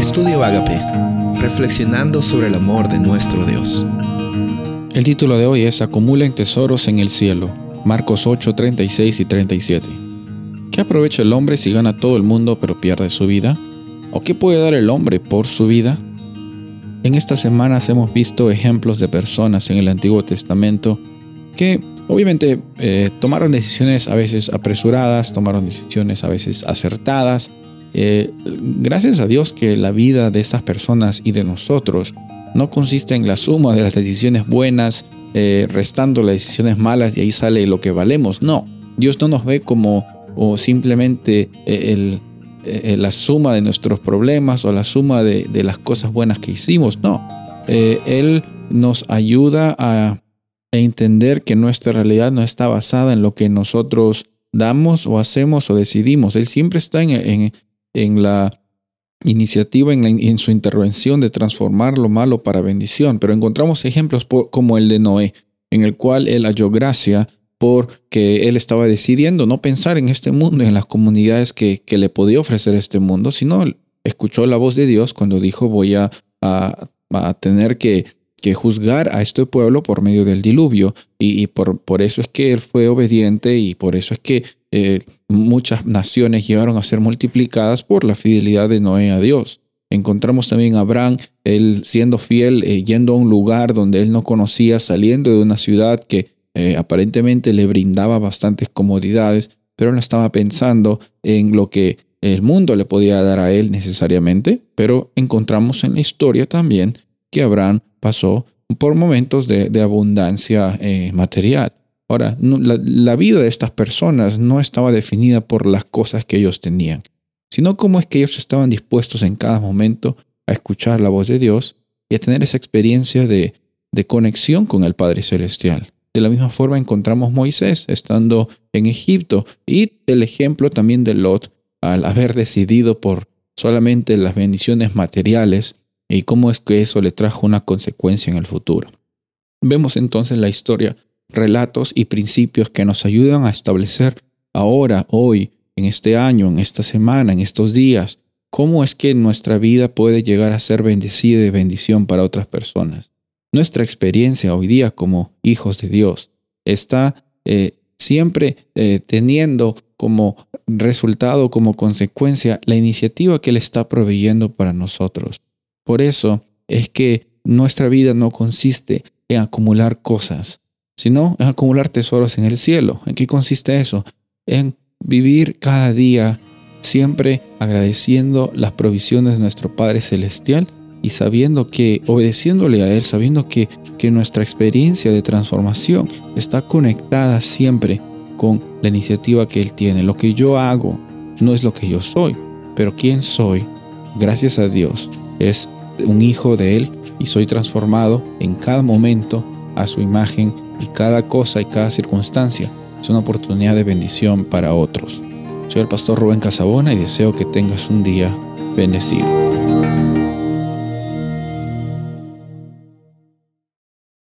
Estudio Agape, reflexionando sobre el amor de nuestro Dios. El título de hoy es Acumulen tesoros en el cielo, Marcos 8, 36 y 37. ¿Qué aprovecha el hombre si gana todo el mundo pero pierde su vida? ¿O qué puede dar el hombre por su vida? En estas semanas hemos visto ejemplos de personas en el Antiguo Testamento que obviamente eh, tomaron decisiones a veces apresuradas, tomaron decisiones a veces acertadas, eh, gracias a Dios que la vida de estas personas y de nosotros no consiste en la suma de las decisiones buenas, eh, restando las decisiones malas y ahí sale lo que valemos. No, Dios no nos ve como o simplemente eh, la suma de nuestros problemas o la suma de, las cosas buenas que hicimos. No, Él nos ayuda a, entender que nuestra realidad no está basada en lo que nosotros damos o hacemos o decidimos. Él siempre está en, en la iniciativa, en, su intervención de transformar lo malo para bendición, pero encontramos ejemplos como el de Noé, en el cual él halló gracia porque él estaba decidiendo no pensar en este mundo, en las comunidades que, le podía ofrecer este mundo, sino escuchó la voz de Dios cuando dijo voy a, a tener que juzgar a este pueblo por medio del diluvio. Y, por, por, eso es que él fue obediente y por eso es que eh, muchas naciones llegaron a ser multiplicadas por la fidelidad de Noé a Dios. Encontramos también a Abraham, él siendo fiel, eh, yendo a un lugar donde él no conocía, saliendo de una ciudad que eh, aparentemente le brindaba bastantes comodidades, pero no estaba pensando en lo que el mundo le podía dar a él necesariamente. Pero encontramos en la historia también que Abraham pasó por momentos de, abundancia material. Ahora, la, vida de estas personas no estaba definida por las cosas que ellos tenían, sino cómo es que ellos estaban dispuestos en cada momento a escuchar la voz de Dios y a tener esa experiencia de, de conexión con el Padre Celestial. De la misma forma encontramos Moisés estando en Egipto y el ejemplo también de Lot al haber decidido por solamente las bendiciones materiales y cómo es que eso le trajo una consecuencia en el futuro. Vemos entonces la historia, relatos y principios que nos ayudan a establecer ahora, hoy, en este año, en esta semana, en estos días, cómo es que nuestra vida puede llegar a ser bendecida y bendición para otras personas. Nuestra experiencia hoy día como hijos de Dios está eh, siempre eh, teniendo como resultado, como consecuencia, la iniciativa que Él está proveyendo para nosotros. Por eso es que nuestra vida no consiste en acumular cosas, sino en acumular tesoros en el cielo. ¿En qué consiste eso? En vivir cada día siempre agradeciendo las provisiones de nuestro Padre Celestial y sabiendo que, obedeciéndole a Él, sabiendo que, que nuestra experiencia de transformación está conectada siempre con la iniciativa que Él tiene. Lo que yo hago no es lo que yo soy, pero quién soy, gracias a Dios, es un hijo de Él y soy transformado en cada momento a su imagen y cada cosa y cada circunstancia es una oportunidad de bendición para otros. Soy el pastor Rubén Casabona y deseo que tengas un día bendecido.